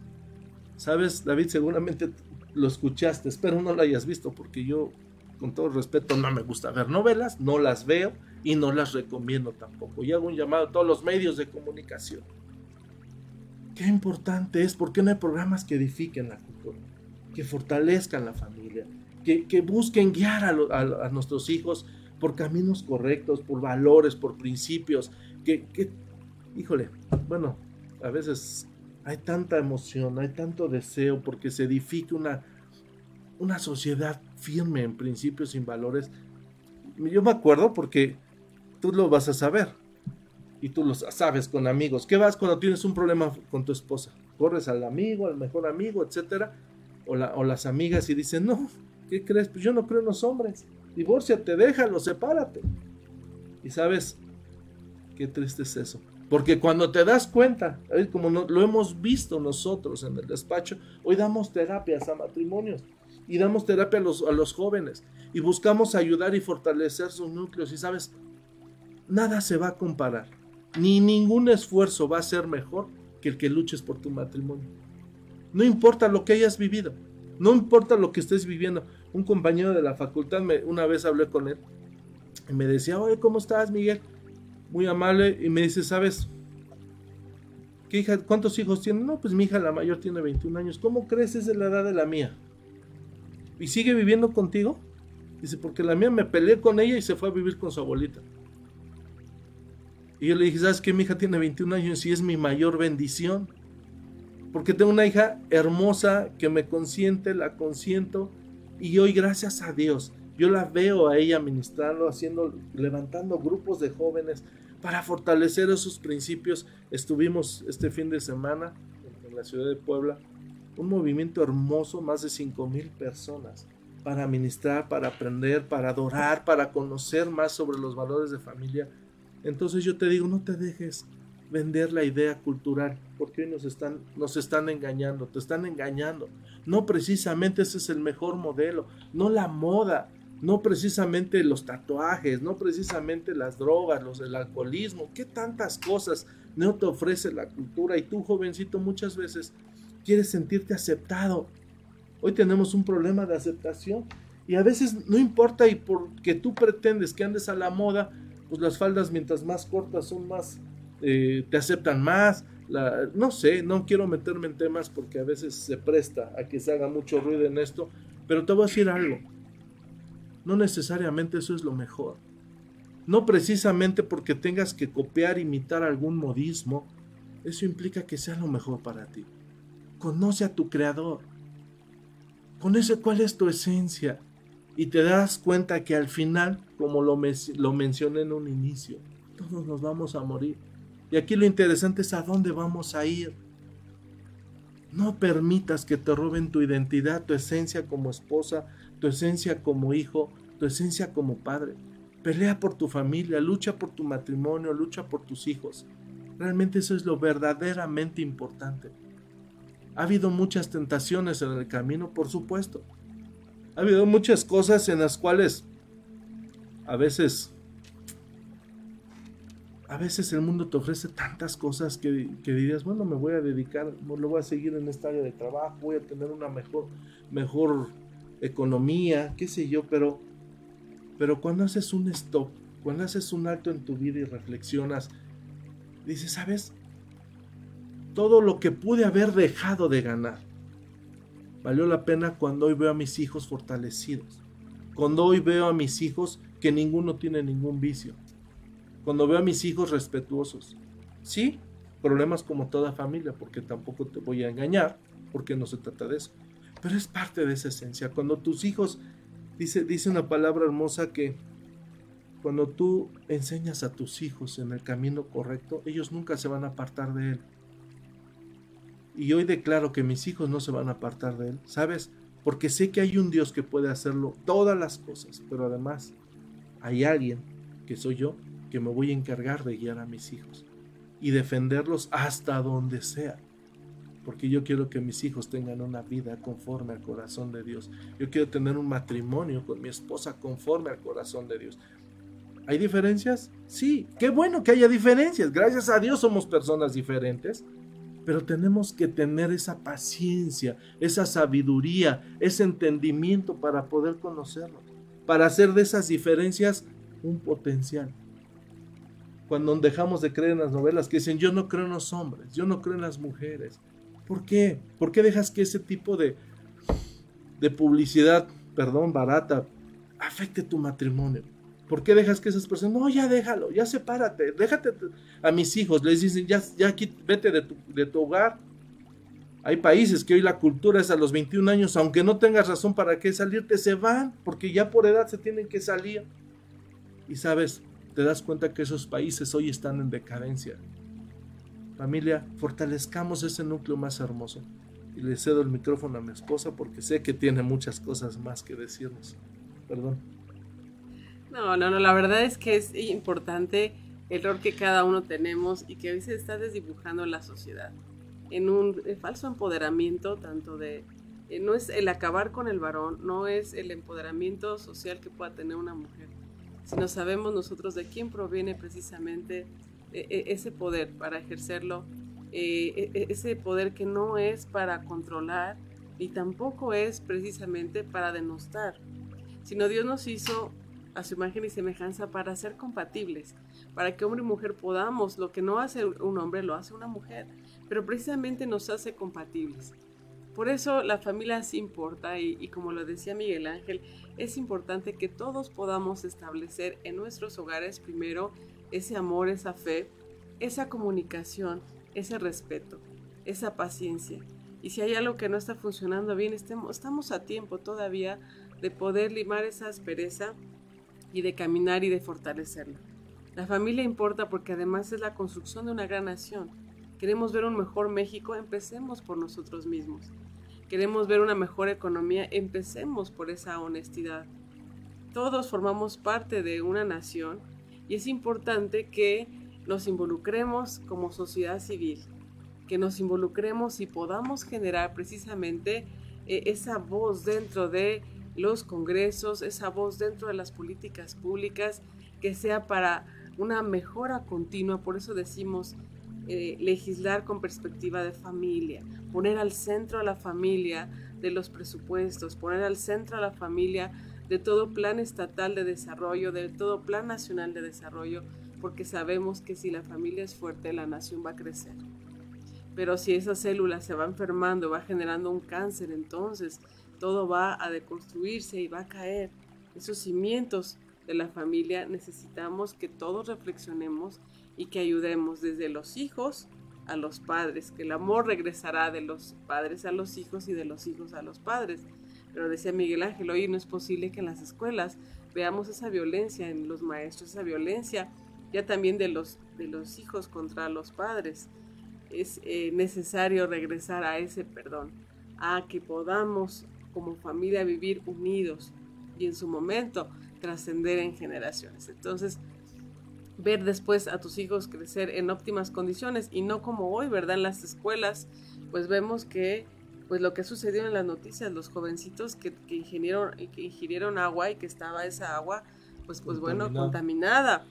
Sabes, David, seguramente lo escuchaste, espero no lo hayas visto porque yo, con todo respeto, no me gusta ver novelas, no las veo y no las recomiendo tampoco. Y hago un llamado a todos los medios de comunicación. Qué importante es, porque no hay programas que edifiquen la cultura, que fortalezcan la familia, que, busquen guiar a, a, nuestros hijos por caminos correctos, por valores, por principios, que, que, híjole, bueno, a veces hay tanta emoción, hay tanto deseo porque se edifique una, una sociedad firme en principios y valores. Yo me acuerdo porque tú lo vas a saber y tú lo sabes con amigos. ¿Qué vas cuando tienes un problema con tu esposa? Corres al amigo, al mejor amigo, etcétera, o, o las amigas y dicen, no, ¿qué crees? Pues yo no creo en los hombres. Divórciate, déjalo, sepárate. Y sabes, qué triste es eso. Porque cuando te das cuenta, como lo hemos visto nosotros en el despacho, hoy damos terapias a matrimonios y damos terapia a los, a los jóvenes y buscamos ayudar y fortalecer sus núcleos. Y sabes, nada se va a comparar, ni ningún esfuerzo va a ser mejor que el que luches por tu matrimonio. No importa lo que hayas vivido, no importa lo que estés viviendo, un compañero de la facultad, me, una vez hablé con él y me decía, oye, ¿cómo estás, Miguel? Muy amable. Y me dice, ¿sabes? ¿Qué hija, ¿Cuántos hijos tiene? No, pues mi hija la mayor tiene 21 años. ¿Cómo crees es de la edad de la mía? ¿Y sigue viviendo contigo? Dice, porque la mía me peleé con ella y se fue a vivir con su abuelita. Y yo le dije, ¿sabes qué? Mi hija tiene 21 años y es mi mayor bendición. Porque tengo una hija hermosa que me consiente, la consiento. Y hoy, gracias a Dios, yo la veo a ella ministrando, haciendo, levantando grupos de jóvenes para fortalecer esos principios. Estuvimos este fin de semana en la ciudad de Puebla, un movimiento hermoso, más de 5 mil personas, para ministrar, para aprender, para adorar, para conocer más sobre los valores de familia entonces yo te digo, no te dejes vender la idea cultural, porque hoy nos están, nos están engañando, te están engañando. No precisamente ese es el mejor modelo, no la moda, no precisamente los tatuajes, no precisamente las drogas, los del alcoholismo, qué tantas cosas no te ofrece la cultura y tú jovencito muchas veces quieres sentirte aceptado. Hoy tenemos un problema de aceptación y a veces no importa y porque tú pretendes que andes a la moda, pues las faldas mientras más cortas son más, eh, te aceptan más. no sé, no quiero meterme en temas porque a veces se presta a que se haga mucho ruido en esto, pero te voy a decir algo. No necesariamente eso es lo mejor. No precisamente porque tengas que copiar, imitar algún modismo, eso implica que sea lo mejor para ti. Conoce a tu creador. Conoce cuál es tu esencia y te das cuenta que al final, como lo, lo mencioné en un inicio, todos nos vamos a morir. Y aquí lo interesante es a dónde vamos a ir. No permitas que te roben tu identidad, tu esencia como esposa, tu esencia como hijo, tu esencia como padre. Pelea por tu familia, lucha por tu matrimonio, lucha por tus hijos. Realmente eso es lo verdaderamente importante. Ha habido muchas tentaciones en el camino, por supuesto ha habido muchas cosas en las cuales a veces a veces el mundo te ofrece tantas cosas que, dirías, bueno, me voy a dedicar, lo voy a seguir en esta área de trabajo, voy a tener una mejor, mejor economía, qué sé yo, pero, pero cuando haces un stop, cuando haces un alto en tu vida y reflexionas, dices, ¿sabes? Todo lo que pude haber dejado de ganar, Valió la pena cuando hoy veo a mis hijos fortalecidos. Cuando hoy veo a mis hijos que ninguno tiene ningún vicio. Cuando veo a mis hijos respetuosos. Sí, problemas como toda familia, porque tampoco te voy a engañar, porque no se trata de eso. Pero es parte de esa esencia. Cuando tus hijos, dice, dice una palabra hermosa que cuando tú enseñas a tus hijos en el camino correcto, ellos nunca se van a apartar de él. Y hoy declaro que mis hijos no se van a apartar de Él, ¿sabes? Porque sé que hay un Dios que puede hacerlo todas las cosas, pero además hay alguien, que soy yo, que me voy a encargar de guiar a mis hijos y defenderlos hasta donde sea. Porque yo quiero que mis hijos tengan una vida conforme al corazón de Dios. Yo quiero tener un matrimonio con mi esposa conforme al corazón de Dios. ¿Hay diferencias? Sí, qué bueno que haya diferencias. Gracias a Dios somos personas diferentes pero tenemos que tener esa paciencia, esa sabiduría, ese entendimiento para poder conocerlo, para hacer de esas diferencias un potencial. Cuando dejamos de creer en las novelas que dicen yo no creo en los hombres, yo no creo en las mujeres. ¿Por qué? ¿Por qué dejas que ese tipo de, de publicidad, perdón, barata, afecte tu matrimonio? ¿Por qué dejas que esas personas, no, ya déjalo, ya sepárate, déjate a mis hijos, les dicen, ya, ya aquí, vete de tu, de tu hogar. Hay países que hoy la cultura es a los 21 años, aunque no tengas razón para qué salirte, se van, porque ya por edad se tienen que salir. Y sabes, te das cuenta que esos países hoy están en decadencia. Familia, fortalezcamos ese núcleo más hermoso. Y le cedo el micrófono a mi esposa porque sé que tiene muchas cosas más que decirnos. Perdón. No, no, no, la verdad es que es importante el rol que cada uno tenemos y que hoy se está desdibujando la sociedad en un eh, falso empoderamiento tanto de eh, no es el acabar con el varón, no es el empoderamiento social que pueda tener una mujer, sino sabemos nosotros de quién proviene precisamente ese poder para ejercerlo, ese poder que no es para controlar, y tampoco es precisamente para denostar, sino Dios nos hizo a su imagen y semejanza para ser compatibles, para que hombre y mujer podamos, lo que no hace un hombre lo hace una mujer, pero precisamente nos hace compatibles. Por eso la familia sí importa y, como lo decía Miguel Ángel, es importante que todos podamos establecer en nuestros hogares primero ese amor, esa fe, esa comunicación, ese respeto, esa paciencia. Y si hay algo que no está funcionando bien, estamos a tiempo todavía de poder limar esa aspereza y de caminar y de fortalecerla. La familia importa porque además es la construcción de una gran nación. Queremos ver un mejor México, empecemos por nosotros mismos. Queremos ver una mejor economía, empecemos por esa honestidad. Todos formamos parte de una nación y es importante que nos involucremos como sociedad civil, que nos involucremos y podamos generar precisamente eh, esa voz dentro de los congresos, esa voz dentro de las políticas públicas, que sea para una mejora continua. Por eso decimos eh, legislar con perspectiva de familia, poner al centro a la familia de los presupuestos, poner al centro a la familia de todo plan estatal de desarrollo, de todo plan nacional de desarrollo, porque sabemos que si la familia es fuerte, la nación va a crecer. Pero si esa célula se va enfermando, va generando un cáncer, entonces todo va a deconstruirse y va a caer. Esos cimientos de la familia necesitamos que todos reflexionemos y que ayudemos desde los hijos a los padres, que el amor regresará de los padres a los hijos y de los hijos a los padres. Pero decía Miguel Ángel, hoy no es posible que en las escuelas veamos esa violencia en los maestros, esa violencia ya también de los, de los hijos contra los padres. Es eh, necesario regresar a ese perdón, a que podamos como familia vivir unidos y en su momento trascender en generaciones. Entonces, ver después a tus hijos crecer en óptimas condiciones y no como hoy, ¿verdad? En las escuelas, pues vemos que pues lo que sucedió en las noticias, los jovencitos que, que, ingirieron, que ingirieron agua y que estaba esa agua, pues, pues bueno, contaminada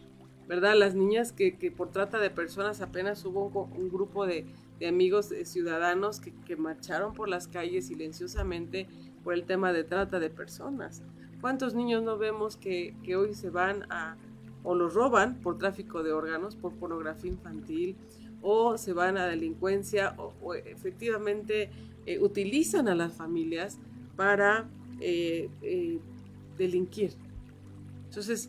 ¿verdad? Las niñas que, por trata de personas apenas hubo un, grupo de, amigos ciudadanos que, marcharon por las calles silenciosamente por el tema de trata de personas. ¿Cuántos niños no vemos que, hoy se van a o los roban por tráfico de órganos, por pornografía infantil, o se van a delincuencia, o, efectivamente eh, utilizan a las familias para eh, eh, delinquir? Entonces,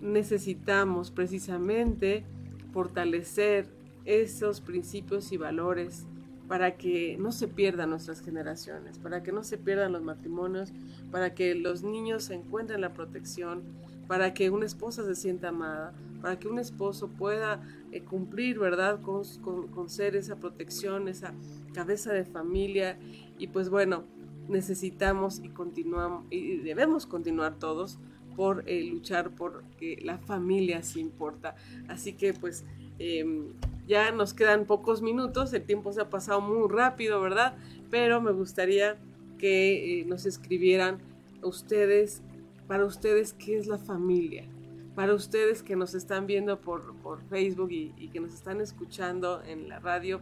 necesitamos precisamente fortalecer esos principios y valores para que no se pierdan nuestras generaciones, para que no se pierdan los matrimonios, para que los niños encuentren la protección, para que una esposa se sienta amada, para que un esposo pueda eh, cumplir, ¿verdad?, con, con, ser esa protección, esa cabeza de familia. Y pues bueno, necesitamos y continuamos, y debemos continuar todos por eh, luchar por que la familia se importa. Así que pues em, ya nos quedan pocos minutos, el tiempo se ha pasado muy rápido, ¿verdad? Pero me gustaría que eh, nos escribieran ustedes, para ustedes, ¿qué es la familia? Para ustedes que nos están viendo por, Facebook y, y que nos están escuchando en la radio,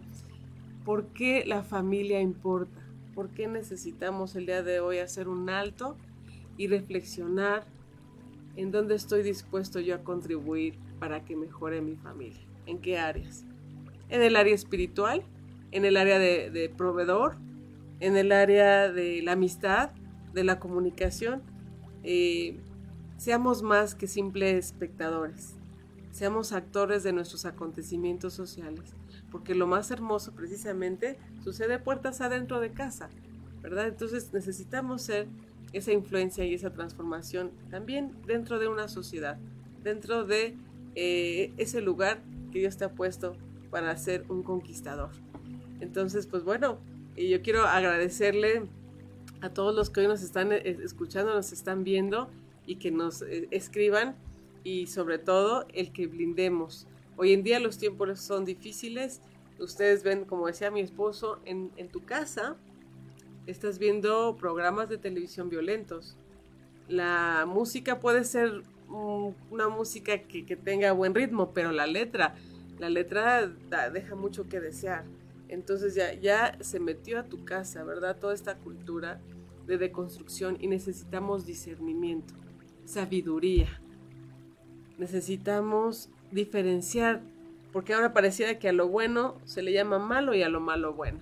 ¿por qué la familia importa? ¿Por qué necesitamos el día de hoy hacer un alto y reflexionar ¿En dónde estoy dispuesto yo a contribuir para que mejore mi familia? ¿En qué áreas? ¿En el área espiritual? ¿En el área de, proveedor? ¿En el área de la amistad? ¿De la comunicación? Eh, seamos más que simples espectadores. Seamos actores de nuestros acontecimientos sociales. Porque lo más hermoso precisamente sucede puertas adentro de casa. ¿Verdad? Entonces necesitamos ser esa influencia y esa transformación también dentro de una sociedad, dentro de eh, ese lugar que Dios te ha puesto para ser un conquistador. Entonces, pues bueno, yo quiero agradecerle a todos los que hoy nos están eh, escuchando, nos están viendo y que nos eh, escriban y sobre todo el que blindemos. Hoy en día los tiempos son difíciles. Ustedes ven, como decía mi esposo, en, tu casa estás viendo programas de televisión violentos. La música puede ser una música que, tenga buen ritmo, pero la letra, la letra deja mucho que desear. Entonces ya, ya se metió a tu casa, ¿verdad? Toda esta cultura de deconstrucción y necesitamos discernimiento, sabiduría. Necesitamos diferenciar, porque ahora pareciera que a lo bueno se le llama malo y a lo malo bueno.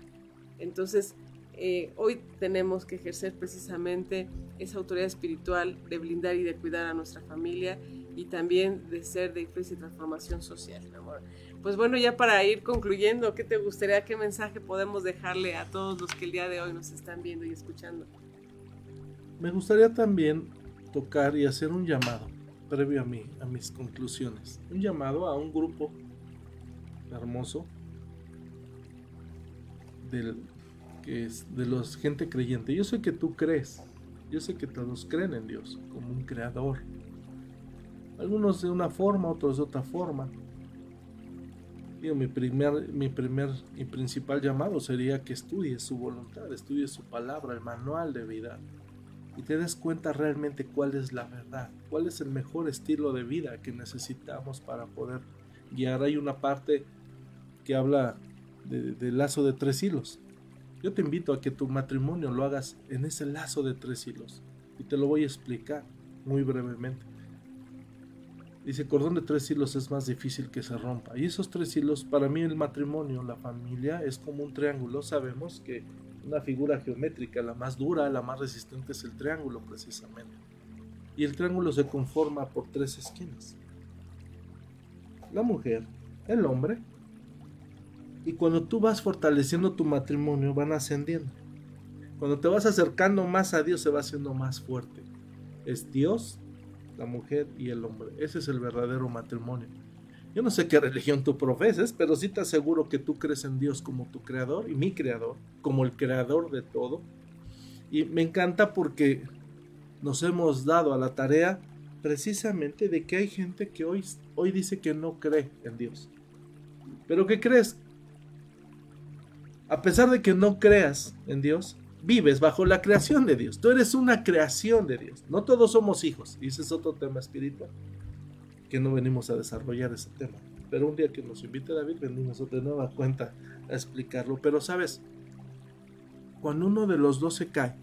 Entonces, eh, hoy tenemos que ejercer precisamente esa autoridad espiritual de blindar y de cuidar a nuestra familia y también de ser de influencia y transformación social, amor. Pues bueno, ya para ir concluyendo, ¿qué te gustaría, qué mensaje podemos dejarle a todos los que el día de hoy nos están viendo y escuchando? Me gustaría también tocar y hacer un llamado previo a mí, a mis conclusiones. Un llamado a un grupo hermoso del, que es de los gente creyente. Yo sé que tú crees, yo sé que todos creen en Dios como un creador. Algunos de una forma, otros de otra forma. Digo, mi primer, mi primer y principal llamado sería que estudies su voluntad, estudies su palabra, el manual de vida, y te des cuenta realmente cuál es la verdad, cuál es el mejor estilo de vida que necesitamos para poder guiar. Hay una parte que habla del lazo de tres hilos. Yo te invito a que tu matrimonio lo hagas en ese lazo de tres hilos y te lo voy a explicar muy brevemente. Dice, cordón de tres hilos es más difícil que se rompa. Y esos tres hilos, para mí el matrimonio, la familia, es como un triángulo. Sabemos que una figura geométrica, la más dura, la más resistente es el triángulo precisamente. Y el triángulo se conforma por tres esquinas. La mujer, el hombre, y cuando tú vas fortaleciendo tu matrimonio van ascendiendo. Cuando te vas acercando más a Dios se va haciendo más fuerte. Es Dios, la mujer y el hombre. Ese es el verdadero matrimonio. Yo no sé qué religión tú profeses, pero sí te aseguro que tú crees en Dios como tu creador y mi creador, como el creador de todo. Y me encanta porque nos hemos dado a la tarea precisamente de que hay gente que hoy, hoy dice que no cree en Dios. Pero ¿qué crees? A pesar de que no creas en Dios, vives bajo la creación de Dios. Tú eres una creación de Dios. No todos somos hijos. Y ese es otro tema espiritual que no venimos a desarrollar ese tema. Pero un día que nos invite David, venimos de nueva cuenta a explicarlo. Pero sabes, cuando uno de los dos se cae,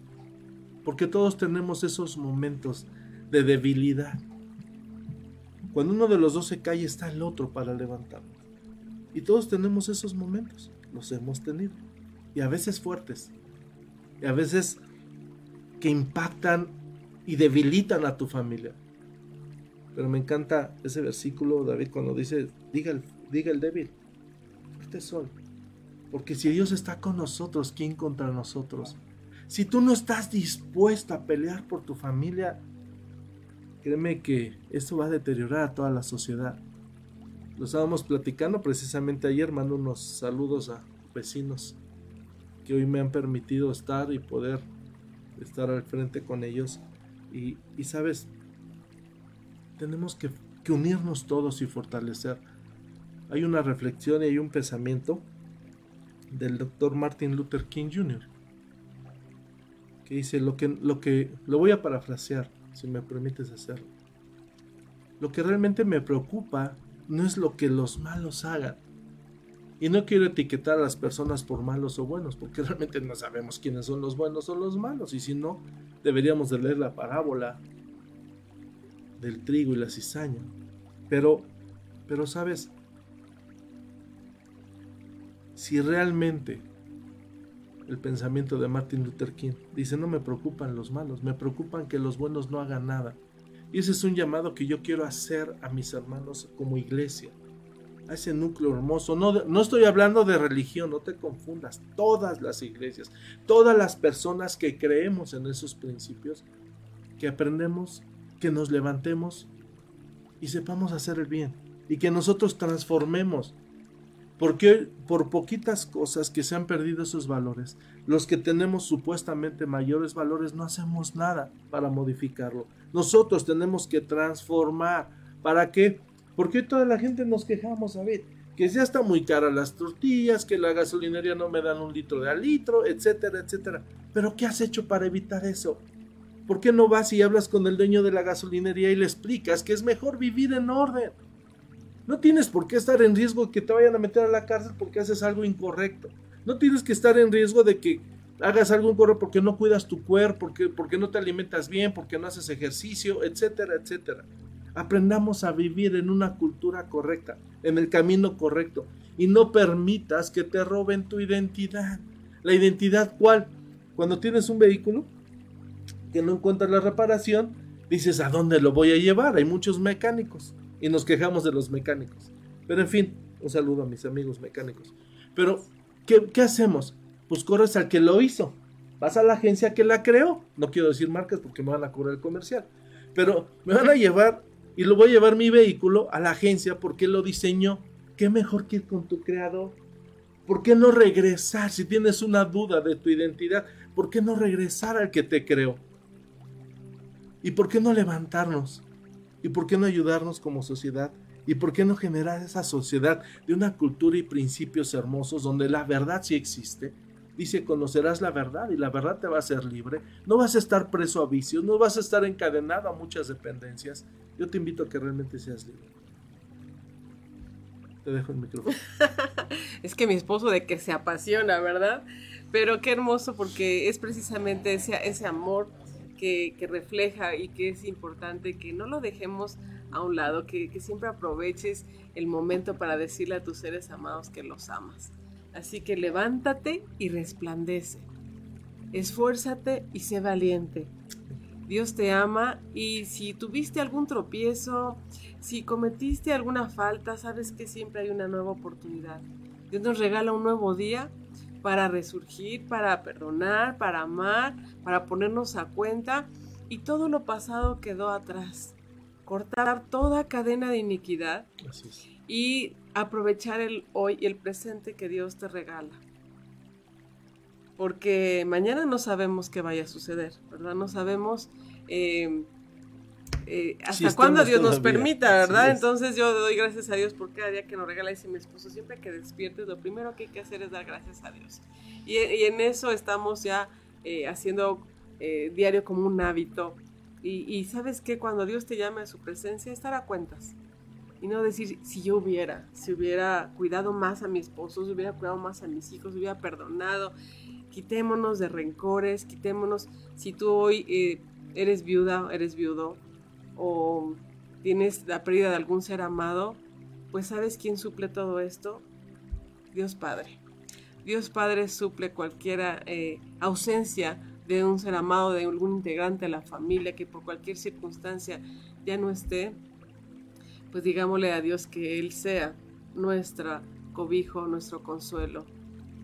porque todos tenemos esos momentos de debilidad, cuando uno de los dos se cae está el otro para levantarlo. Y todos tenemos esos momentos, los hemos tenido. Y a veces fuertes. Y a veces que impactan y debilitan a tu familia. Pero me encanta ese versículo, David, cuando dice, diga el, diga el débil, fuerte soy. Porque si Dios está con nosotros, ¿quién contra nosotros? Si tú no estás dispuesta a pelear por tu familia, créeme que esto va a deteriorar a toda la sociedad. Lo estábamos platicando precisamente ayer, mando unos saludos a vecinos que hoy me han permitido estar y poder estar al frente con ellos. Y, y sabes, tenemos que, unirnos todos y fortalecer. Hay una reflexión y hay un pensamiento del doctor Martin Luther King Jr. que dice lo que lo que lo voy a parafrasear si me permites hacerlo. Lo que realmente me preocupa no es lo que los malos hagan. Y no quiero etiquetar a las personas por malos o buenos, porque realmente no sabemos quiénes son los buenos o los malos. Y si no, deberíamos de leer la parábola del trigo y la cizaña. Pero, pero sabes, si realmente el pensamiento de Martin Luther King dice, no me preocupan los malos, me preocupan que los buenos no hagan nada. Y ese es un llamado que yo quiero hacer a mis hermanos como iglesia, a ese núcleo hermoso. No, no estoy hablando de religión, no te confundas. Todas las iglesias, todas las personas que creemos en esos principios, que aprendemos que nos levantemos y sepamos hacer el bien y que nosotros transformemos. Porque por poquitas cosas que se han perdido esos valores, los que tenemos supuestamente mayores valores no hacemos nada para modificarlo. Nosotros tenemos que transformar. ¿Para qué? Porque toda la gente nos quejamos, a ver, que ya está muy cara las tortillas, que la gasolinería no me dan un litro de al litro, etcétera, etcétera. Pero ¿qué has hecho para evitar eso? ¿Por qué no vas y hablas con el dueño de la gasolinería y le explicas que es mejor vivir en orden? No tienes por qué estar en riesgo de que te vayan a meter a la cárcel porque haces algo incorrecto. No tienes que estar en riesgo de que hagas algún corro porque no cuidas tu cuerpo, porque, porque no te alimentas bien, porque no haces ejercicio, etcétera, etcétera. Aprendamos a vivir en una cultura correcta, en el camino correcto, y no permitas que te roben tu identidad. ¿La identidad cuál? Cuando tienes un vehículo que no encuentras la reparación, dices, ¿a dónde lo voy a llevar? Hay muchos mecánicos y nos quejamos de los mecánicos. Pero en fin, un saludo a mis amigos mecánicos. Pero, ¿qué, qué hacemos? Pues corres al que lo hizo. Vas a la agencia que la creó. No quiero decir marcas porque me van a cobrar el comercial. Pero me van a llevar y lo voy a llevar mi vehículo a la agencia porque lo diseñó. ¿Qué mejor que ir con tu creador? ¿Por qué no regresar si tienes una duda de tu identidad? ¿Por qué no regresar al que te creó? ¿Y por qué no levantarnos? ¿Y por qué no ayudarnos como sociedad? ¿Y por qué no generar esa sociedad de una cultura y principios hermosos donde la verdad sí existe? Dice, conocerás la verdad y la verdad te va a hacer libre. No vas a estar preso a vicios, no vas a estar encadenado a muchas dependencias. Yo te invito a que realmente seas libre. Te dejo el micrófono. es que mi esposo de que se apasiona, ¿verdad? Pero qué hermoso porque es precisamente ese, ese amor que, refleja y que es importante que no lo dejemos a un lado, que, que siempre aproveches el momento para decirle a tus seres amados que los amas. Así que levántate y resplandece. Esfuérzate y sé valiente. Dios te ama y si tuviste algún tropiezo, si cometiste alguna falta, sabes que siempre hay una nueva oportunidad. Dios nos regala un nuevo día para resurgir, para perdonar, para amar, para ponernos a cuenta y todo lo pasado quedó atrás. Cortar toda cadena de iniquidad y aprovechar el hoy y el presente que Dios te regala. Porque mañana no sabemos qué vaya a suceder, ¿verdad? No sabemos em, eh, hasta cuándo Dios nos permita, ¿verdad? Entonces yo doy gracias a Dios por cada día que nos regala. Y mi esposo, siempre que despiertes, lo primero que hay que hacer es dar gracias a Dios. Y, en eso estamos ya eh, haciendo eh, diario como un hábito. Y, sabes que cuando Dios te llame a su presencia, estar a cuentas. Y no decir, si yo hubiera, si hubiera cuidado más a mi esposo, si hubiera cuidado más a mis hijos, si hubiera perdonado. Quitémonos de rencores, quitémonos, si tú hoy eres viuda, eres viudo, o tienes la pérdida de algún ser amado, pues ¿sabes quién suple todo esto? Dios Padre. Dios Padre suple cualquier eh, ausencia de un ser amado, de algún integrante de la familia que por cualquier circunstancia ya no esté, pues digámosle a Dios que Él sea nuestra cobijo, nuestro consuelo.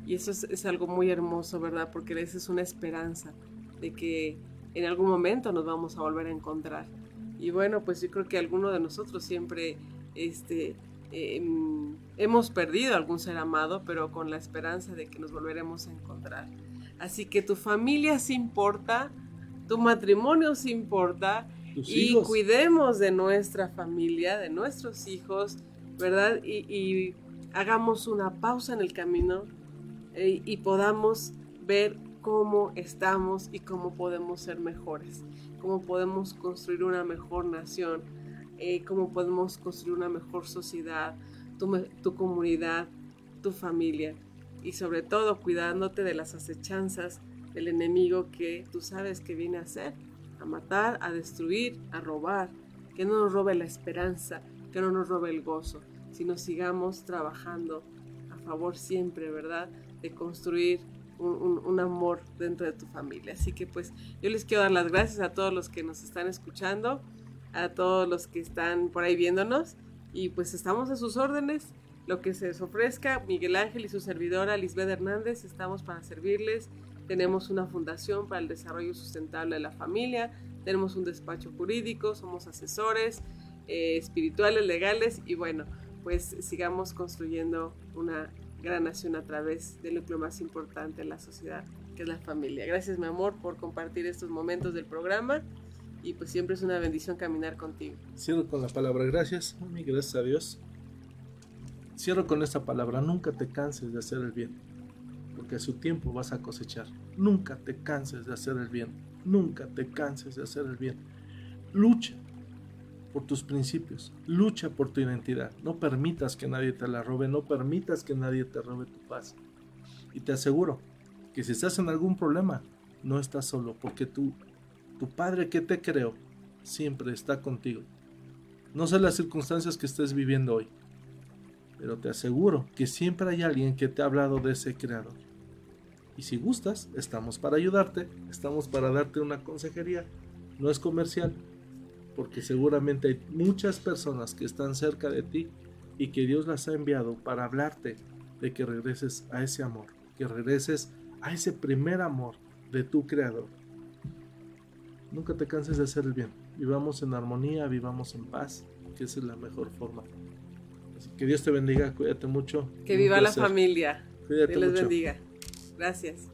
Y eso es, algo muy hermoso, ¿verdad? Porque esa es una esperanza de que en algún momento nos vamos a volver a encontrar. Y bueno, pues yo creo que alguno de nosotros siempre este, em, hemos perdido algún ser amado, pero con la esperanza de que nos volveremos a encontrar. Así que tu familia se importa, tu matrimonio se importa y cuidemos de nuestra familia, de nuestros hijos, ¿verdad? Y, hagamos una pausa en el camino eh, y podamos ver cómo estamos y cómo podemos ser mejores cómo podemos construir una mejor nación, eh, cómo podemos construir una mejor sociedad, tu, comunidad, tu familia y sobre todo cuidándote de las acechanzas del enemigo que tú sabes que viene a hacer, a matar, a destruir, a robar, que no nos robe la esperanza, que no nos robe el gozo, sino sigamos trabajando a favor siempre, ¿verdad? De construir un, amor dentro de tu familia. Así que pues yo les quiero dar las gracias a todos los que nos están escuchando, a todos los que están por ahí viéndonos y pues estamos a sus órdenes. Lo que se les ofrezca, Miguel Ángel y su servidora Lisbeth Hernández, estamos para servirles. Tenemos una fundación para el desarrollo sustentable de la familia, tenemos un despacho jurídico, somos asesores eh, espirituales, legales y bueno, pues sigamos construyendo una gran nación a través del núcleo más importante de la sociedad, que es la familia. Gracias, mi amor, por compartir estos momentos del programa y pues siempre es una bendición caminar contigo. Cierro con la palabra gracias, mami, gracias a Dios. Cierro con esta palabra, nunca te canses de hacer el bien, porque a su tiempo vas a cosechar. Nunca te canses de hacer el bien, nunca te canses de hacer el bien. Lucha, por tus principios, lucha por tu identidad, no permitas que nadie te la robe, no permitas que nadie te robe tu paz. Y te aseguro que si estás en algún problema, no estás solo, porque tú, tu Padre que te creó, siempre está contigo. No sé las circunstancias que estés viviendo hoy, pero te aseguro que siempre hay alguien que te ha hablado de ese creador. Y si gustas, estamos para ayudarte, estamos para darte una consejería. No es comercial, porque seguramente hay muchas personas que están cerca de ti y que Dios las ha enviado para hablarte de que regreses a ese amor, que regreses a ese primer amor de tu creador. Nunca te canses de hacer el bien. Vivamos en armonía, vivamos en paz, que esa es la mejor forma. Así que Dios te bendiga, cuídate mucho. Que viva la familia. Cuídate Dios les bendiga. Gracias.